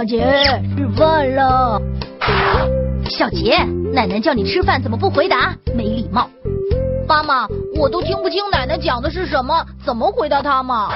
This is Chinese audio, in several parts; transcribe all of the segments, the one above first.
小杰，吃饭了。小杰，奶奶叫你吃饭，怎么不回答？没礼貌。妈妈，我都听不清奶奶讲的是什么，怎么回答她嘛？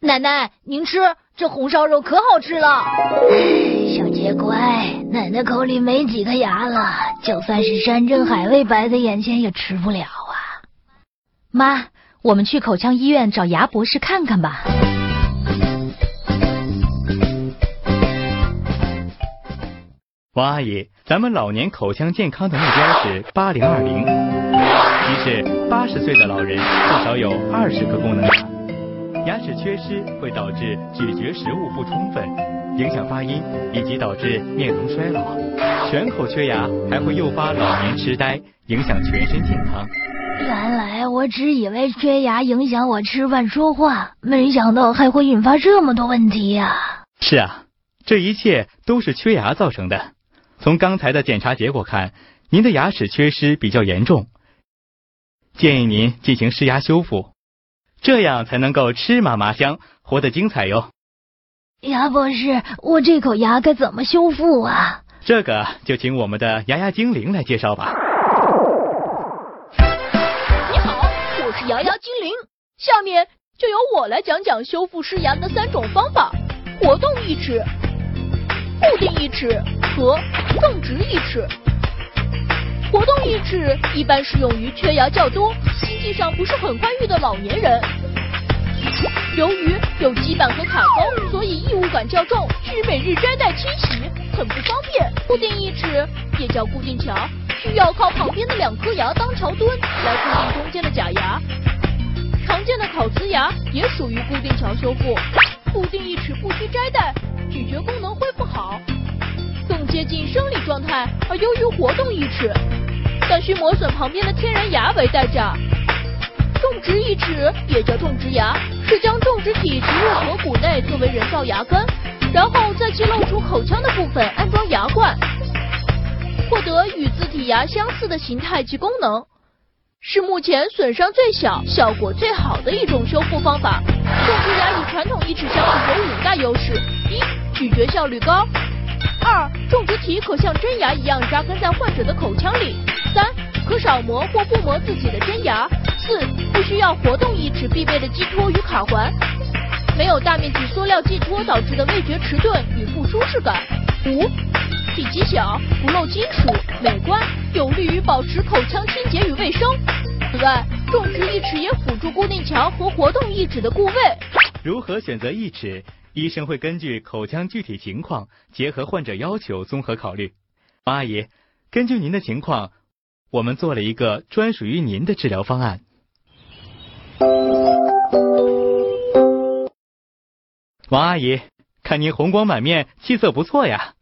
奶奶，您吃，这红烧肉可好吃了。小杰乖，奶奶口里没几颗牙了，就算是山珍海味摆在眼前也吃不了啊。妈，我们去口腔医院找牙博士看看吧。王阿姨，咱们老年口腔健康的目标是八零二零，即是八十岁的老人至少有二十颗功能牙。牙齿缺失会导致咀嚼食物不充分，影响发音，以及导致面容衰老。全口缺牙还会诱发老年痴呆，影响全身健康。原来我只以为缺牙影响我吃饭说话，没想到还会引发这么多问题呀！是啊，这一切都是缺牙造成的。从刚才的检查结果看，您的牙齿缺失比较严重，建议您进行施牙修复，这样才能够吃嘛嘛香，活得精彩哟。牙博士，我这口牙该怎么修复啊？这个就请我们的牙牙精灵来介绍吧。你好，我是牙牙精灵，下面就由我来讲讲修复失牙的三种方法：活动义齿。固定义齿和正直义齿，活动义齿一般适用于缺牙较多、经济上不是很宽裕的老年人。由于有基板和卡钩，所以异物感较重，需每日摘戴清洗，很不方便。固定义齿也叫固定桥，需要靠旁边的两颗牙当桥墩来固定中间的假牙。常见的烤瓷牙也属于固定桥修复。固定义齿不需摘戴。咀嚼功能恢复好，更接近生理状态；而由于活动义齿，但需磨损旁边的天然牙为代价。种植义齿也叫种植牙，是将种植体植入颌骨内作为人造牙根，然后在其露出口腔的部分安装牙冠，获得与自体牙相似的形态及功能，是目前损伤最小、效果最好的一种修复方法。种植牙与传统义齿相比有五大优势：一。咀嚼效率高。二，种植体可像真牙一样扎根在患者的口腔里。三，可少磨或不磨自己的真牙。四，不需要活动义齿必备的寄托与卡环，没有大面积塑料寄托导致的味觉迟钝与不舒适感。五，体积小，不漏金属，美观，有利于保持口腔清洁与卫生。此外，种植义齿也辅助固定桥和活动义齿的固位。如何选择义齿？医生会根据口腔具体情况，结合患者要求综合考虑。王阿姨，根据您的情况，我们做了一个专属于您的治疗方案。王阿姨，看您红光满面，气色不错呀。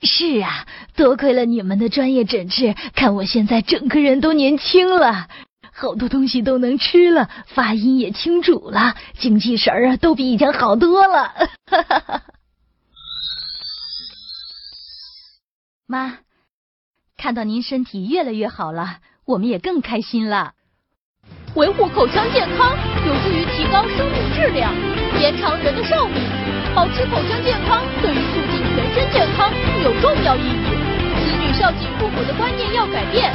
是啊，多亏了你们的专业诊治，看我现在整个人都年轻了。好多东西都能吃了，发音也清楚了，精气神儿啊都比以前好多了。妈，看到您身体越来越好了，我们也更开心了。维护口腔健康有助于提高生命质量，延长人的寿命。保持口腔健康对于促进全身健康具有重要意义。子女孝敬父母的观念要改变。